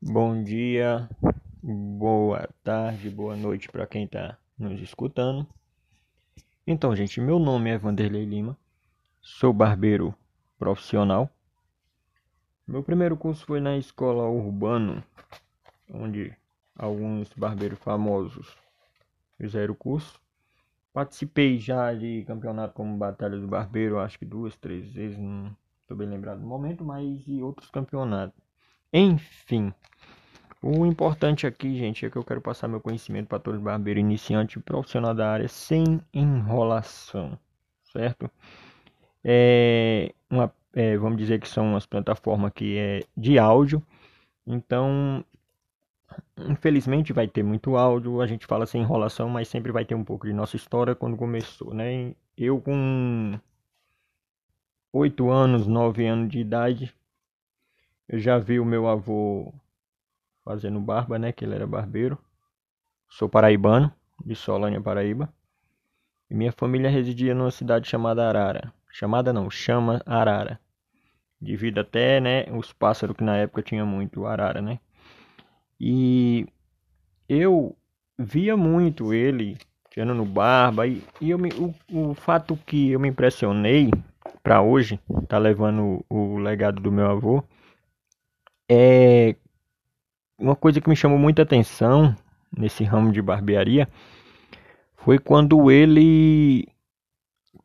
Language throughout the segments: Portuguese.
Bom dia, boa tarde, boa noite para quem está nos escutando. Então, gente, meu nome é Vanderlei Lima, sou barbeiro profissional. Meu primeiro curso foi na escola Urbano, onde alguns barbeiros famosos fizeram o curso. Participei já de campeonato como Batalha do Barbeiro, acho que duas, três vezes, não estou bem lembrado no momento, mas e outros campeonatos. Enfim, o importante aqui, gente, é que eu quero passar meu conhecimento para todo barbeiro iniciante e profissional da área sem enrolação, certo? É uma, é, vamos dizer que são umas plataformas que é de áudio, então infelizmente vai ter muito áudio, a gente fala sem enrolação, mas sempre vai ter um pouco de nossa história quando começou, né? Eu com 8 anos, 9 anos de idade, eu já vi o meu avô fazendo barba, né? Que ele era barbeiro. Sou paraibano, de Solânia, Paraíba. E minha família residia numa cidade chamada Arara. Chamada não, chama Arara. Devido até, né, os pássaros que na época tinha muito Arara, né? E eu via muito ele tirando no barba e, e eu me, o, o fato que eu me impressionei para hoje, tá levando o, o legado do meu avô, é uma coisa que me chamou muita atenção nesse ramo de barbearia foi quando ele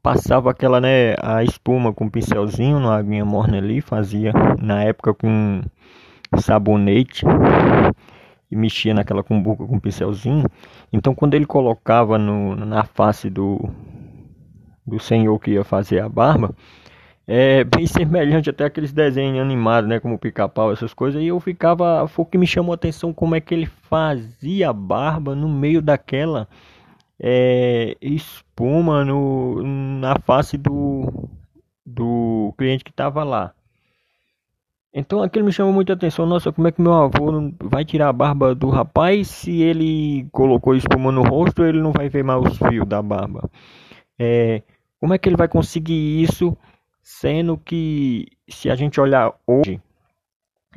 passava aquela, né, a espuma com um pincelzinho na aguinha morna ali, fazia na época com sabonete e mexia naquela cumbuca com um pincelzinho. Então quando ele colocava no, na face do, do senhor que ia fazer a barba, é bem semelhante até aqueles desenhos animados, né, como pica-pau, essas coisas, e eu ficava, foi o que me chamou a atenção como é que ele fazia a barba no meio daquela é, espuma no, na face do, do cliente que estava lá. Então aquilo me chamou muita atenção, nossa, como é que meu avô vai tirar a barba do rapaz se ele colocou espuma no rosto, ele não vai ver mais os fios da barba. É, como é que ele vai conseguir isso Sendo que, se a gente olhar hoje,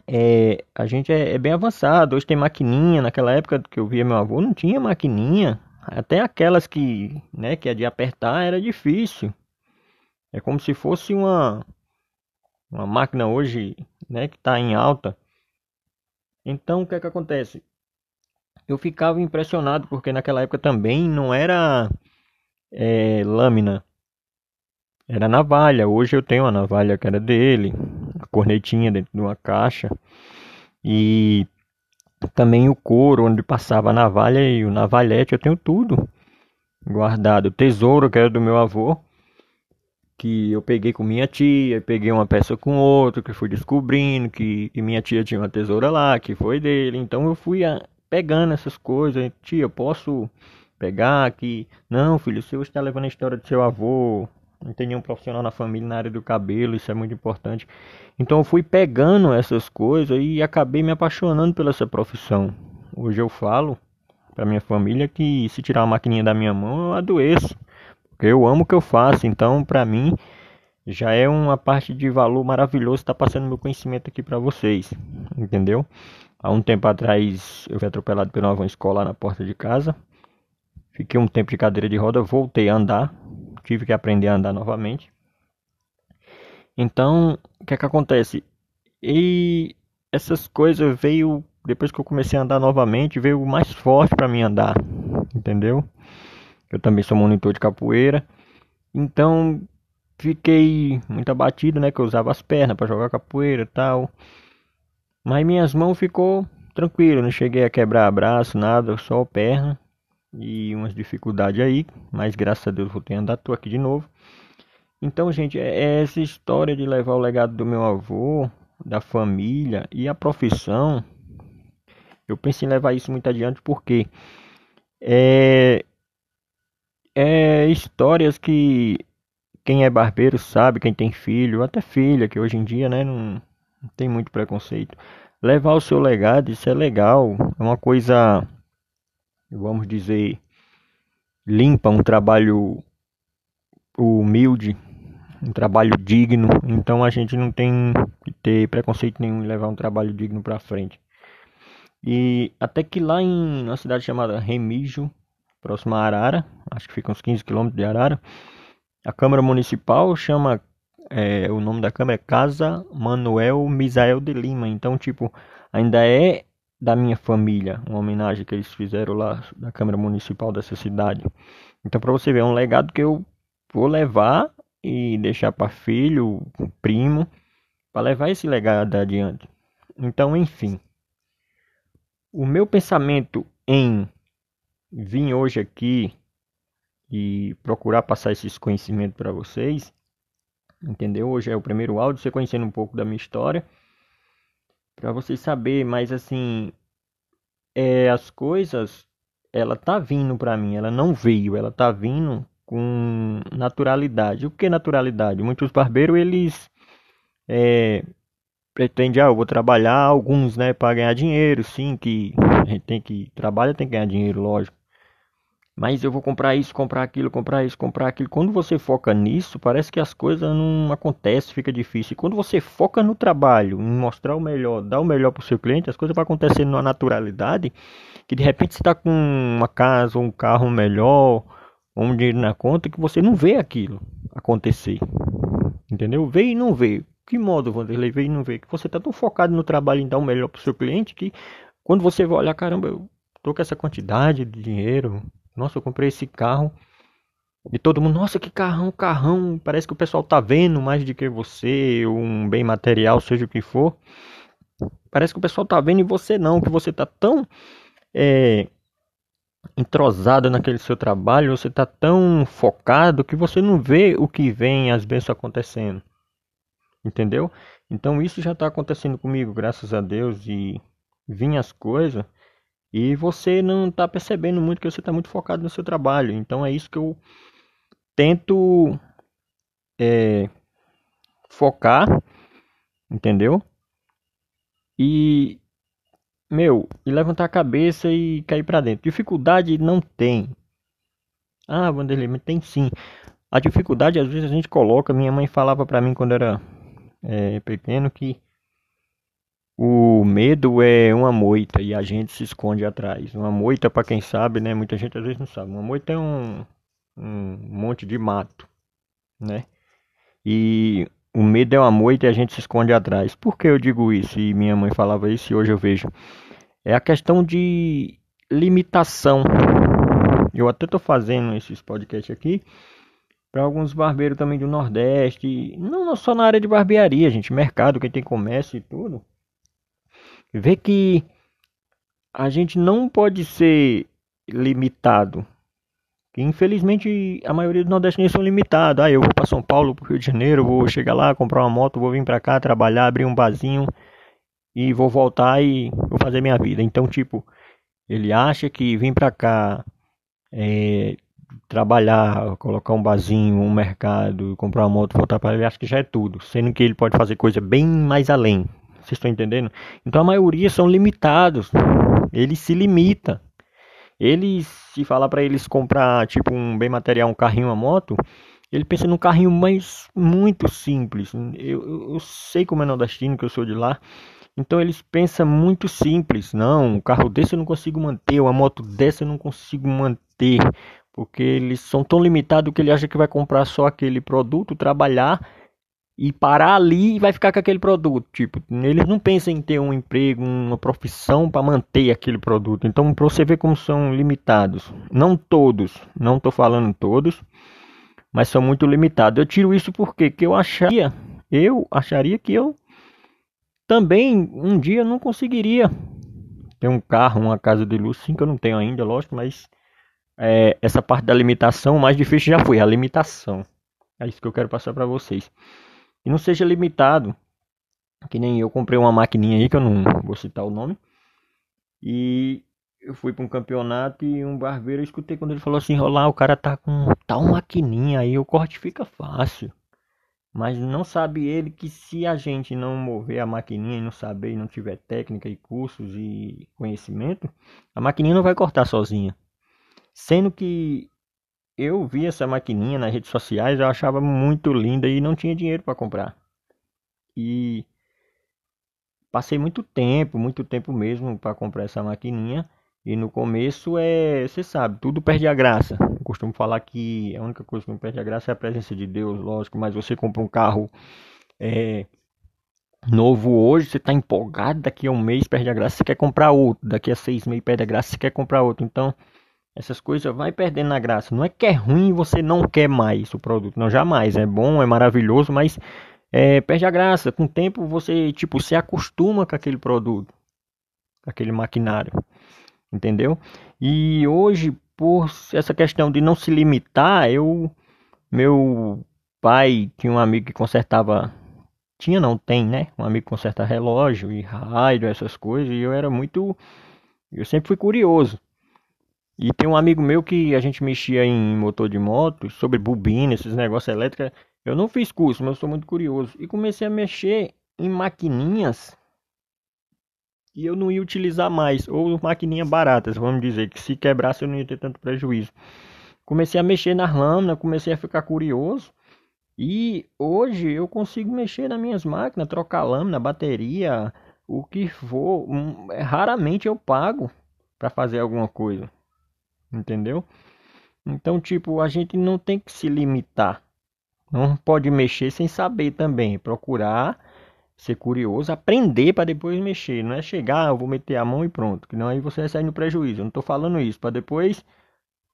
é, a gente é, é, bem avançado. Hoje tem maquininha. Naquela época que eu via meu avô, não tinha maquininha. Até aquelas que, né, que é de apertar era difícil. É como se fosse uma, uma máquina hoje, né, que está em alta. Então, o que é que acontece? Eu ficava impressionado porque naquela época também não era é, lâmina era navalha. Hoje eu tenho a navalha que era dele, a cornetinha dentro de uma caixa e também o couro onde passava a navalha e o navalhete. Eu tenho tudo guardado. O tesouro que era do meu avô, que eu peguei com minha tia, peguei uma peça com outro, que fui descobrindo que, que minha tia tinha uma tesoura lá, que foi dele. Então eu fui a, pegando essas coisas. Tia, posso pegar aqui? Não, filho, o senhor está levando a história do seu avô não tem nenhum profissional na família na área do cabelo, isso é muito importante. Então eu fui pegando essas coisas e acabei me apaixonando pela essa profissão. Hoje eu falo para minha família que se tirar a maquininha da minha mão eu adoeço, porque eu amo o que eu faço. Então para mim já é uma parte de valor maravilhoso estar tá passando meu conhecimento aqui para vocês, entendeu? Há um tempo atrás eu fui atropelado pela uma escola na porta de casa. Fiquei um tempo de cadeira de roda, voltei a andar, tive que aprender a andar novamente. Então, o que é que acontece? E essas coisas veio depois que eu comecei a andar novamente, veio mais forte para mim andar, entendeu? Eu também sou monitor de capoeira. Então, fiquei muito abatido, né, que eu usava as pernas para jogar capoeira e tal. Mas minhas mãos ficou tranquilo, não cheguei a quebrar braço, nada, só perna e umas dificuldades aí, mas graças a Deus voltei a andar, tô aqui de novo. Então, gente, é, é essa história de levar o legado do meu avô, da família e a profissão. Eu pensei em levar isso muito adiante porque é, é histórias que quem é barbeiro sabe, quem tem filho, até filha, que hoje em dia né, não, não tem muito preconceito. Levar o seu legado, isso é legal, é uma coisa vamos dizer, limpa, um trabalho humilde, um trabalho digno. Então a gente não tem que ter preconceito nenhum em levar um trabalho digno para frente. E até que lá em uma cidade chamada Remígio, próxima a Arara, acho que fica uns 15 quilômetros de Arara, a Câmara Municipal chama, é, o nome da Câmara é Casa Manuel Misael de Lima. Então, tipo, ainda é da minha família, uma homenagem que eles fizeram lá da Câmara Municipal dessa cidade. Então, para você ver, é um legado que eu vou levar e deixar para filho, primo, para levar esse legado adiante. Então, enfim, o meu pensamento em vir hoje aqui e procurar passar esses conhecimentos para vocês, entendeu? Hoje é o primeiro áudio, você conhecendo um pouco da minha história, para vocês saber, mas assim, é, as coisas, ela tá vindo para mim, ela não veio, ela tá vindo com naturalidade. O que é naturalidade? Muitos barbeiros eles é, pretende, ah, eu vou trabalhar alguns, né, para ganhar dinheiro, sim, que a gente tem que trabalha, tem que ganhar dinheiro, lógico. Mas eu vou comprar isso, comprar aquilo, comprar isso, comprar aquilo. Quando você foca nisso, parece que as coisas não acontecem, fica difícil. E quando você foca no trabalho, em mostrar o melhor, dar o melhor para o seu cliente, as coisas vão acontecendo numa naturalidade que de repente você está com uma casa, um carro melhor, um dinheiro na conta que você não vê aquilo acontecer. Entendeu? Vê e não vê que modo, Vanderlei, veio e não veio? Que você está tão focado no trabalho em dar o melhor para o seu cliente que quando você vai olhar, caramba, eu tô com essa quantidade de dinheiro, nossa, eu comprei esse carro. E todo mundo, nossa, que carrão, carrão. Parece que o pessoal tá vendo mais do que você, um bem material, seja o que for. Parece que o pessoal tá vendo e você não, que você tá tão é, entrosado naquele seu trabalho, você tá tão focado que você não vê o que vem às vezes acontecendo. Entendeu? Então isso já está acontecendo comigo, graças a Deus, e vinha as coisas, e você não está percebendo muito que você está muito focado no seu trabalho. Então é isso que eu tento é, focar, entendeu? E meu, e levantar a cabeça e cair para dentro. Dificuldade não tem. Ah, Vanderlei, mas tem sim. A dificuldade às vezes a gente coloca. Minha mãe falava para mim quando era é, pequeno que o medo é uma moita e a gente se esconde atrás. Uma moita, para quem sabe, né? Muita gente às vezes não sabe. Uma moita é um, um monte de mato, né? E o medo é uma moita e a gente se esconde atrás. Por que eu digo isso? E minha mãe falava isso e hoje eu vejo. É a questão de limitação. Eu até estou fazendo esses podcasts aqui para alguns barbeiros também do Nordeste, não só na área de barbearia, gente, mercado, quem tem comércio e tudo, vê que a gente não pode ser limitado. Infelizmente a maioria dos nordestinos são limitados. Ah, eu vou para São Paulo, para Rio de Janeiro, vou chegar lá, comprar uma moto, vou vir para cá trabalhar, abrir um barzinho e vou voltar e vou fazer minha vida. Então, tipo, ele acha que vir para cá é, trabalhar, colocar um barzinho, um mercado, comprar uma moto, voltar para ele, acho que já é tudo, sendo que ele pode fazer coisa bem mais além. Vocês estão entendendo? Então a maioria são limitados. Ele se limita. Eles, se falar para eles comprar tipo um bem material, um carrinho, uma moto, ele pensa num carrinho mais muito simples. Eu, eu, sei como é nordestino, que eu sou de lá. Então eles pensam muito simples. Não, um carro desse eu não consigo manter, uma moto dessa eu não consigo manter. Porque eles são tão limitados que ele acha que vai comprar só aquele produto, trabalhar e parar ali e vai ficar com aquele produto. Tipo, eles não pensam em ter um emprego, uma profissão para manter aquele produto. Então, para você ver como são limitados. Não todos, não estou falando todos, mas são muito limitados. Eu tiro isso porque que eu acharia, eu acharia que eu também um dia não conseguiria ter um carro, uma casa de luz, sim que eu não tenho ainda, lógico, mas é, essa parte da limitação, o mais difícil já foi a limitação. É isso que eu quero passar para vocês. E não seja limitado, que nem eu comprei uma maquininha aí, que eu não vou citar o nome. E eu fui para um campeonato e um barbeiro, eu escutei quando ele falou assim, rolar, o cara tá com tal maquininha aí, o corte fica fácil. Mas não sabe ele que se a gente não mover a maquininha e não saber e não tiver técnica e cursos e conhecimento, a maquininha não vai cortar sozinha. Sendo que eu vi essa maquininha nas redes sociais, eu achava muito linda e não tinha dinheiro para comprar. E passei muito tempo, muito tempo mesmo para comprar essa maquininha. E no começo é, você sabe, tudo perde a graça. Eu costumo falar que a única coisa que não perde a graça é a presença de Deus, lógico, mas você compra um carro é, novo hoje, você está empolgado, daqui a um mês perde a graça, você quer comprar outro, daqui a seis meses perde a graça, você quer comprar outro. Então, essas coisas vai perdendo a graça. Não é que é ruim você não quer mais o produto, não, jamais. É bom, é maravilhoso, mas é, perde a graça. Com o tempo você, tipo, se acostuma com aquele produto, com aquele maquinário, entendeu? E hoje, por essa questão de não se limitar, eu, meu pai tinha um amigo que consertava tinha não, tem, né? Um amigo conserta relógio e rádio, essas coisas, e eu era muito. Eu sempre fui curioso. E tem um amigo meu que a gente mexia em motor de moto, sobre bobina, esses negócios elétricos. Eu não fiz curso, mas eu sou muito curioso. E comecei a mexer em maquininhas que eu não ia utilizar mais, ou maquininhas baratas, vamos dizer, que se quebrasse eu não ia ter tanto prejuízo. Comecei a mexer na lâmina, comecei a ficar curioso. E hoje eu consigo mexer nas minhas máquinas, trocar lâmina, bateria, o que for. Hum, raramente eu pago para fazer alguma coisa. Entendeu? Então, tipo, a gente não tem que se limitar. Não pode mexer sem saber também. Procurar ser curioso, aprender para depois mexer. Não é chegar, ah, eu vou meter a mão e pronto. Que não aí você sair no prejuízo. Eu não estou falando isso. Para depois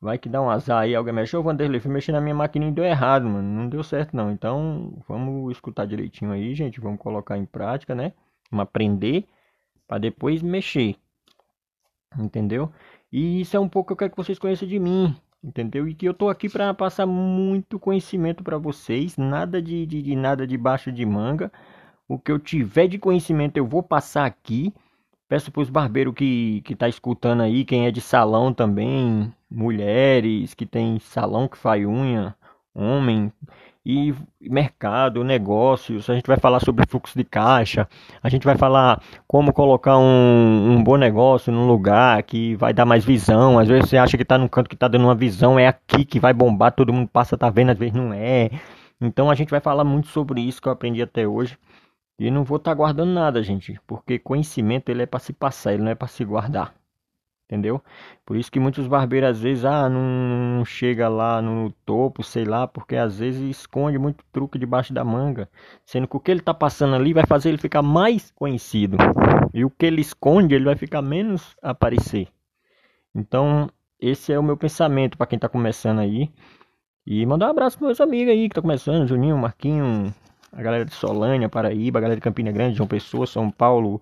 Vai que dá um azar aí, alguém mexeu, o Vanderlei fui mexer na minha maquininha e deu errado, mano. Não deu certo não. Então, vamos escutar direitinho aí, gente. Vamos colocar em prática, né? Vamos aprender para depois mexer. Entendeu? E isso é um pouco que eu quero que vocês conheçam de mim. Entendeu? E que eu tô aqui para passar muito conhecimento para vocês. Nada de, de, de nada debaixo de manga. O que eu tiver de conhecimento eu vou passar aqui. Peço para os barbeiros que, que tá escutando aí, quem é de salão também, mulheres que tem salão que faz unha, homem, e mercado, negócios. A gente vai falar sobre fluxo de caixa, a gente vai falar como colocar um, um bom negócio num lugar que vai dar mais visão. Às vezes você acha que está num canto que está dando uma visão, é aqui que vai bombar, todo mundo passa, tá vendo, às vezes não é. Então a gente vai falar muito sobre isso que eu aprendi até hoje. E não vou estar tá guardando nada, gente, porque conhecimento ele é para se passar, ele não é para se guardar. Entendeu? Por isso que muitos barbeiros às vezes ah, não chega lá no topo, sei lá, porque às vezes esconde muito truque debaixo da manga, sendo que o que ele está passando ali vai fazer ele ficar mais conhecido. E o que ele esconde, ele vai ficar menos aparecer. Então, esse é o meu pensamento para quem está começando aí. E mandar um abraço para meus amigos aí que estão começando, Juninho, Marquinho, a galera de Solânia, Paraíba, a galera de Campina Grande, João Pessoa, São Paulo,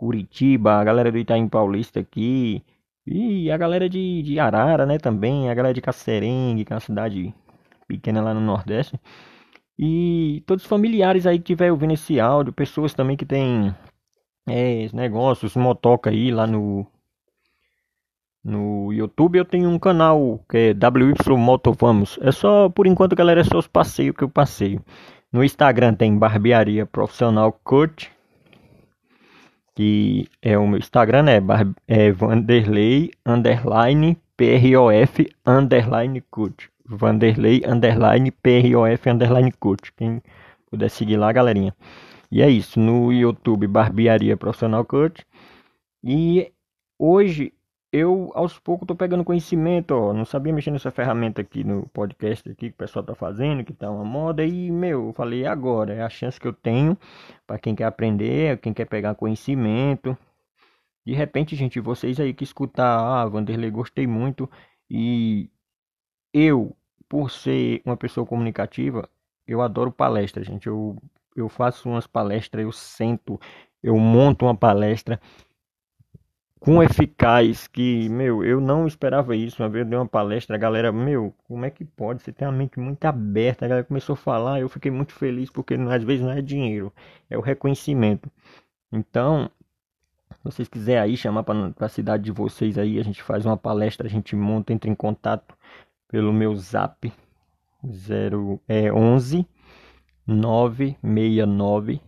Curitiba, a galera do Itaim Paulista aqui, e a galera de, de Arara, né, também, a galera de Cacerengue, que é uma cidade pequena lá no Nordeste. E todos os familiares aí que estiver ouvindo esse áudio, pessoas também que tem é, negócios, motoca aí lá no no YouTube eu tenho um canal que é WY Moto Vamos. É só por enquanto, galera, é só os passeios que eu passeio. No Instagram tem Barbearia Profissional Coach, que é o meu Instagram, né? É Vanderlei underline PROF underline Coach. Vanderlei underline PROF underline Coach. Quem puder seguir lá, galerinha. E é isso. No YouTube, Barbearia Profissional Coach. E hoje eu aos poucos tô pegando conhecimento, ó, não sabia mexer nessa ferramenta aqui no podcast aqui que o pessoal tá fazendo, que tá uma moda. E meu, eu falei agora, é a chance que eu tenho para quem quer aprender, quem quer pegar conhecimento. De repente, gente, vocês aí que escutar, ah, Vanderlei, gostei muito. E eu, por ser uma pessoa comunicativa, eu adoro palestra, gente. Eu eu faço umas palestras, eu sento, eu monto uma palestra com eficaz que, meu, eu não esperava isso. Uma vez eu dei uma palestra, a galera, meu, como é que pode? Você tem a mente muito aberta. A galera começou a falar, eu fiquei muito feliz porque às vezes não é dinheiro, é o reconhecimento. Então, se vocês quiserem aí chamar para a cidade de vocês aí, a gente faz uma palestra, a gente monta, entra em contato pelo meu zap 0 é 11 969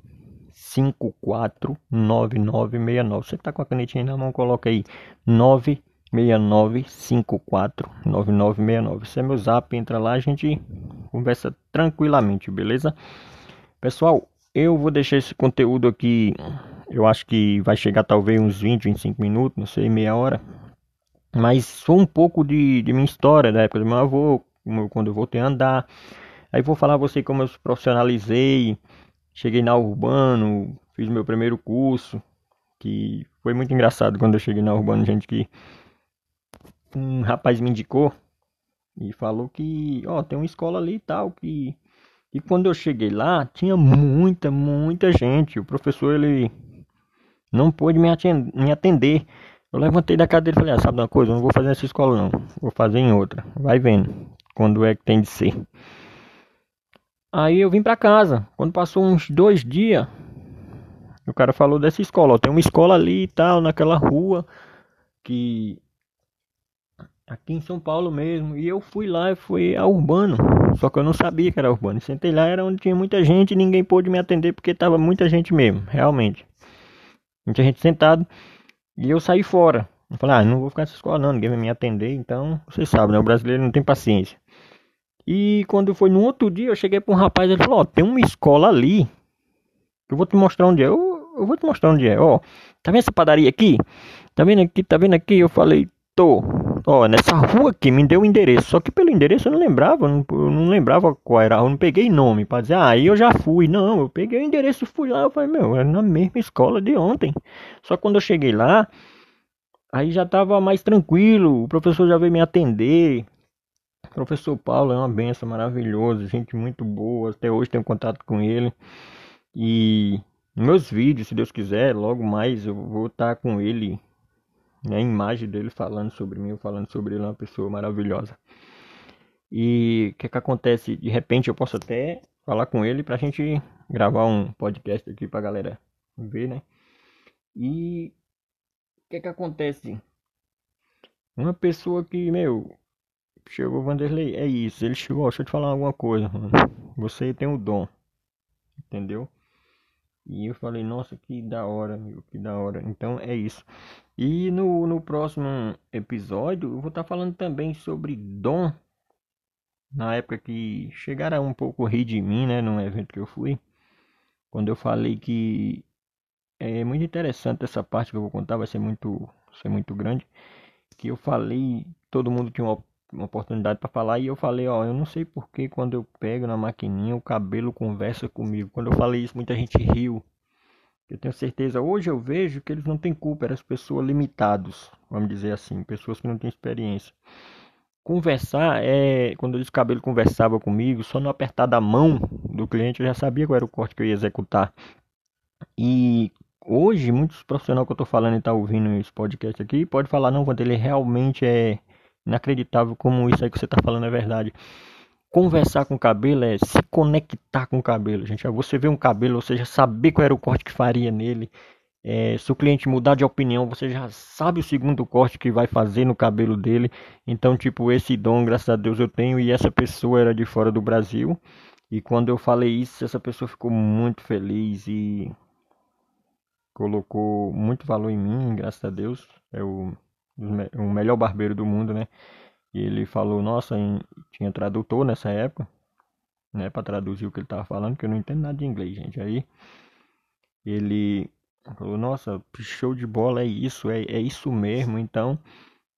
549969. Você está com a canetinha na mão, coloca aí 969549969. Esse é meu zap, entra lá, a gente conversa tranquilamente, beleza? Pessoal, eu vou deixar esse conteúdo aqui eu acho que vai chegar talvez uns 20, 25 minutos, não sei, meia hora. Mas foi um pouco de, de minha história da época do meu avô, quando eu voltei a andar. Aí vou falar a você como eu profissionalizei, cheguei na Urbano, fiz meu primeiro curso, que foi muito engraçado quando eu cheguei na Urbano, gente que um rapaz me indicou e falou que, ó, tem uma escola ali e tal que e quando eu cheguei lá, tinha muita, muita gente. O professor ele não pôde me atender. Eu levantei da cadeira e falei: ah, sabe uma coisa? Eu não vou fazer nessa escola, não. Vou fazer em outra. Vai vendo quando é que tem de ser. Aí eu vim pra casa. Quando passou uns dois dias, o cara falou dessa escola. Ó, tem uma escola ali e tal, naquela rua que aqui em São Paulo mesmo. E eu fui lá e fui a Urbano. Só que eu não sabia que era Urbano. Sentei lá, era onde tinha muita gente e ninguém pôde me atender porque tava muita gente mesmo, realmente. Muita gente sentado. E eu saí fora. Eu falei, ah, não vou ficar nessa escola não, ninguém vai me atender. Então, você sabe, né? O brasileiro não tem paciência. E quando foi no outro dia, eu cheguei para um rapaz ele falou, ó, tem uma escola ali. Eu vou te mostrar onde é. Eu, eu vou te mostrar onde é. Ó, tá vendo essa padaria aqui? Tá vendo aqui? Tá vendo aqui? Eu falei, tô. Ó, nessa rua aqui me deu o endereço. Só que pelo endereço eu não lembrava, não, eu não lembrava qual era. Eu não peguei nome para dizer, ah, aí eu já fui. Não, eu peguei o endereço fui lá. Eu falei, meu, era na mesma escola de ontem. Só quando eu cheguei lá, aí já tava mais tranquilo. O professor já veio me atender. Professor Paulo é uma benção maravilhosa, gente muito boa. Até hoje tenho contato com ele. E meus vídeos, se Deus quiser, logo mais eu vou estar com ele né, a imagem dele falando sobre mim, falando sobre ele, é uma pessoa maravilhosa. E o que, que acontece? De repente eu posso até falar com ele pra gente gravar um podcast aqui pra galera ver, né? E o que que acontece? Uma pessoa que, meu, chegou Vanderlei, é isso, ele chegou, deixa eu te falar alguma coisa, mano. Você tem o dom, entendeu? E eu falei, nossa, que da hora, meu, que da hora. Então é isso. E no, no próximo episódio eu vou estar tá falando também sobre dom. Na época que chegaram um pouco rir de mim, né, num evento que eu fui. Quando eu falei que é muito interessante essa parte que eu vou contar, vai ser muito, ser muito grande. Que eu falei, todo mundo tinha uma, uma oportunidade para falar e eu falei, ó, eu não sei porque quando eu pego na maquininha o cabelo conversa comigo. Quando eu falei isso, muita gente riu. Eu tenho certeza, hoje eu vejo que eles não têm culpa, eram as pessoas limitadas, vamos dizer assim, pessoas que não têm experiência. Conversar é quando eles cabelo conversava comigo, só no apertar da mão do cliente eu já sabia qual era o corte que eu ia executar. E hoje muitos profissionais que eu estou falando e tá ouvindo esse podcast aqui pode falar não, quando ele realmente é inacreditável como isso aí que você está falando é verdade. Conversar com o cabelo é se conectar com o cabelo, gente. É você ver um cabelo, ou seja, saber qual era o corte que faria nele. É, se o cliente mudar de opinião, você já sabe o segundo corte que vai fazer no cabelo dele. Então, tipo, esse dom, graças a Deus, eu tenho. E essa pessoa era de fora do Brasil. E quando eu falei isso, essa pessoa ficou muito feliz e colocou muito valor em mim, graças a Deus. É o, melhor barbeiro do mundo, né? E ele falou, nossa, em, tinha tradutor nessa época, né, para traduzir o que ele tava falando, que eu não entendo nada de inglês, gente. Aí ele falou, nossa, show de bola, é isso, é, é isso mesmo. Então,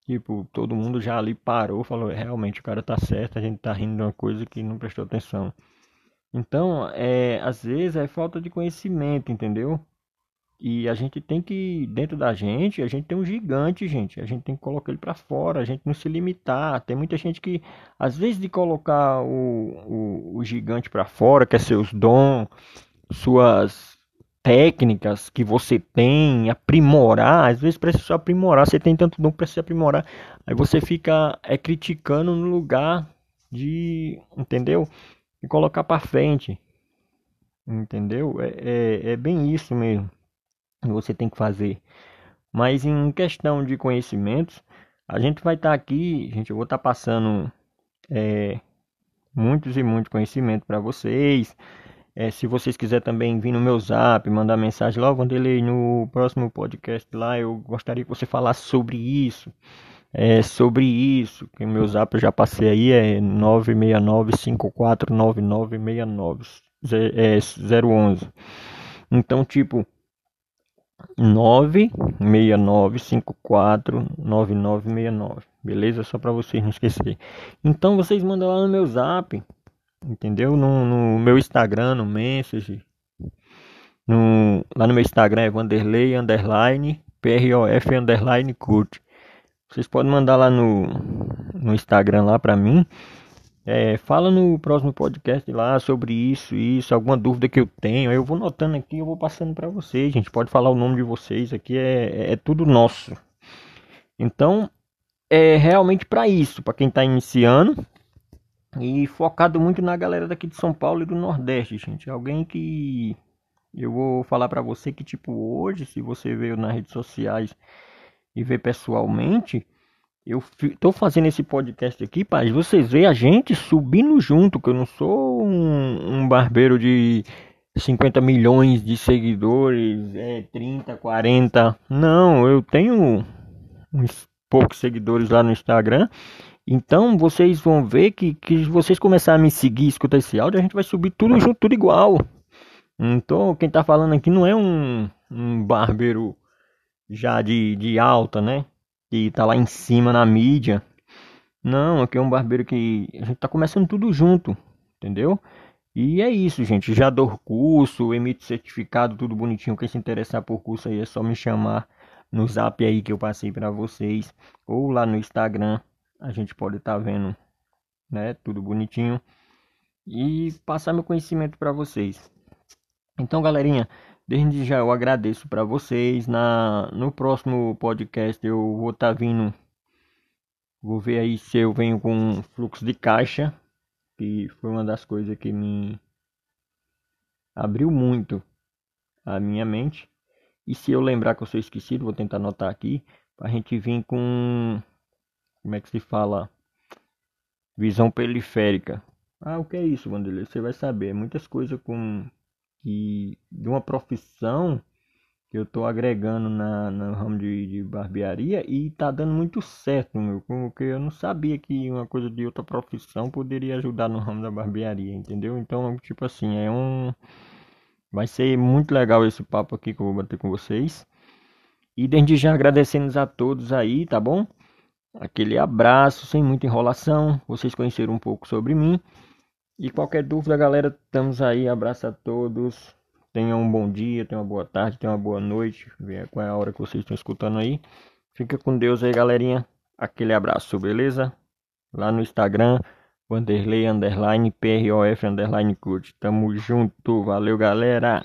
tipo, todo mundo já ali parou, falou, realmente o cara tá certo, a gente tá rindo de uma coisa que não prestou atenção. Então, é, às vezes é falta de conhecimento, entendeu? E a gente tem que, dentro da gente, a gente tem um gigante, gente. A gente tem que colocar ele para fora, a gente não se limitar. Tem muita gente que, às vezes, de colocar o, o, o gigante para fora, que é seus dons, suas técnicas que você tem, aprimorar, às vezes precisa aprimorar, você tem tanto dom que precisa aprimorar. Aí você fica é, criticando no lugar de, entendeu? E colocar para frente. Entendeu? É, é, é bem isso mesmo você tem que fazer. Mas em questão de conhecimentos, a gente vai estar tá aqui, gente, eu vou estar tá passando é, muitos e muitos conhecimentos para vocês. É, se vocês quiserem também vir no meu zap, mandar mensagem quando ele no próximo podcast lá, eu gostaria que você falasse sobre isso. É, sobre isso, que meu zap eu já passei aí, é 969-549969 é, 011. Então, tipo, 969549969. Beleza? Só para vocês não esquecer. Então vocês mandam lá no meu zap, entendeu? No, no meu Instagram, no Message. No, lá no meu Instagram é Vanderlei underline PROF underline curte. Vocês podem mandar lá no, no Instagram lá para mim. É, fala no próximo podcast lá sobre isso, isso, alguma dúvida que eu tenho. Eu vou notando aqui, eu vou passando para vocês. Gente, pode falar o nome de vocês aqui, é, é tudo nosso. Então, é realmente para isso, para quem está iniciando e focado muito na galera daqui de São Paulo e do Nordeste, gente. Alguém que eu vou falar para você que tipo hoje, se você veio nas redes sociais e vê pessoalmente, eu tô fazendo esse podcast aqui para vocês verem a gente subindo junto, que eu não sou um, um, barbeiro de 50 milhões de seguidores, é 30, 40. Não, eu tenho uns poucos seguidores lá no Instagram. Então vocês vão ver que, que vocês começarem a me seguir, escutar esse áudio, a gente vai subir tudo junto, tudo igual. Então quem tá falando aqui não é um, um barbeiro já de, de alta, né? Que tá lá em cima na mídia. Não, aqui é um barbeiro que a gente tá começando tudo junto, entendeu? E é isso, gente. Já dou curso, emito certificado, tudo bonitinho. Quem se interessar por curso aí é só me chamar no zap aí que eu passei para vocês. Ou lá no Instagram. A gente pode estar tá vendo, né? Tudo bonitinho. E passar meu conhecimento para vocês. Então, galerinha, Desde já eu agradeço para vocês. Na no próximo podcast eu vou estar tá vindo vou ver aí se eu venho com fluxo de caixa, que foi uma das coisas que me abriu muito a minha mente. E se eu lembrar que eu sou esquecido, vou tentar anotar aqui para a gente vir com como é que se fala? Visão periférica. Ah, o que é isso, Vanderlei? Você vai saber. Muitas coisas com que de uma profissão que eu estou agregando na, no ramo de, de, barbearia e tá dando muito certo, meu, porque eu não sabia que uma coisa de outra profissão poderia ajudar no ramo da barbearia, entendeu? Então, tipo assim, é um vai ser muito legal esse papo aqui que eu vou bater com vocês. E desde já agradecendo a todos aí, tá bom? Aquele abraço, sem muita enrolação. Vocês conheceram um pouco sobre mim. E qualquer dúvida, galera, estamos aí. Abraço a todos. Tenham um bom dia, tenham uma boa tarde, tenham uma boa noite. Venha qual é a hora que vocês estão escutando aí. Fica com Deus aí, galerinha. Aquele abraço, beleza? Lá no Instagram, Vanderlei underline PROF underline. Tamo junto. Valeu, galera.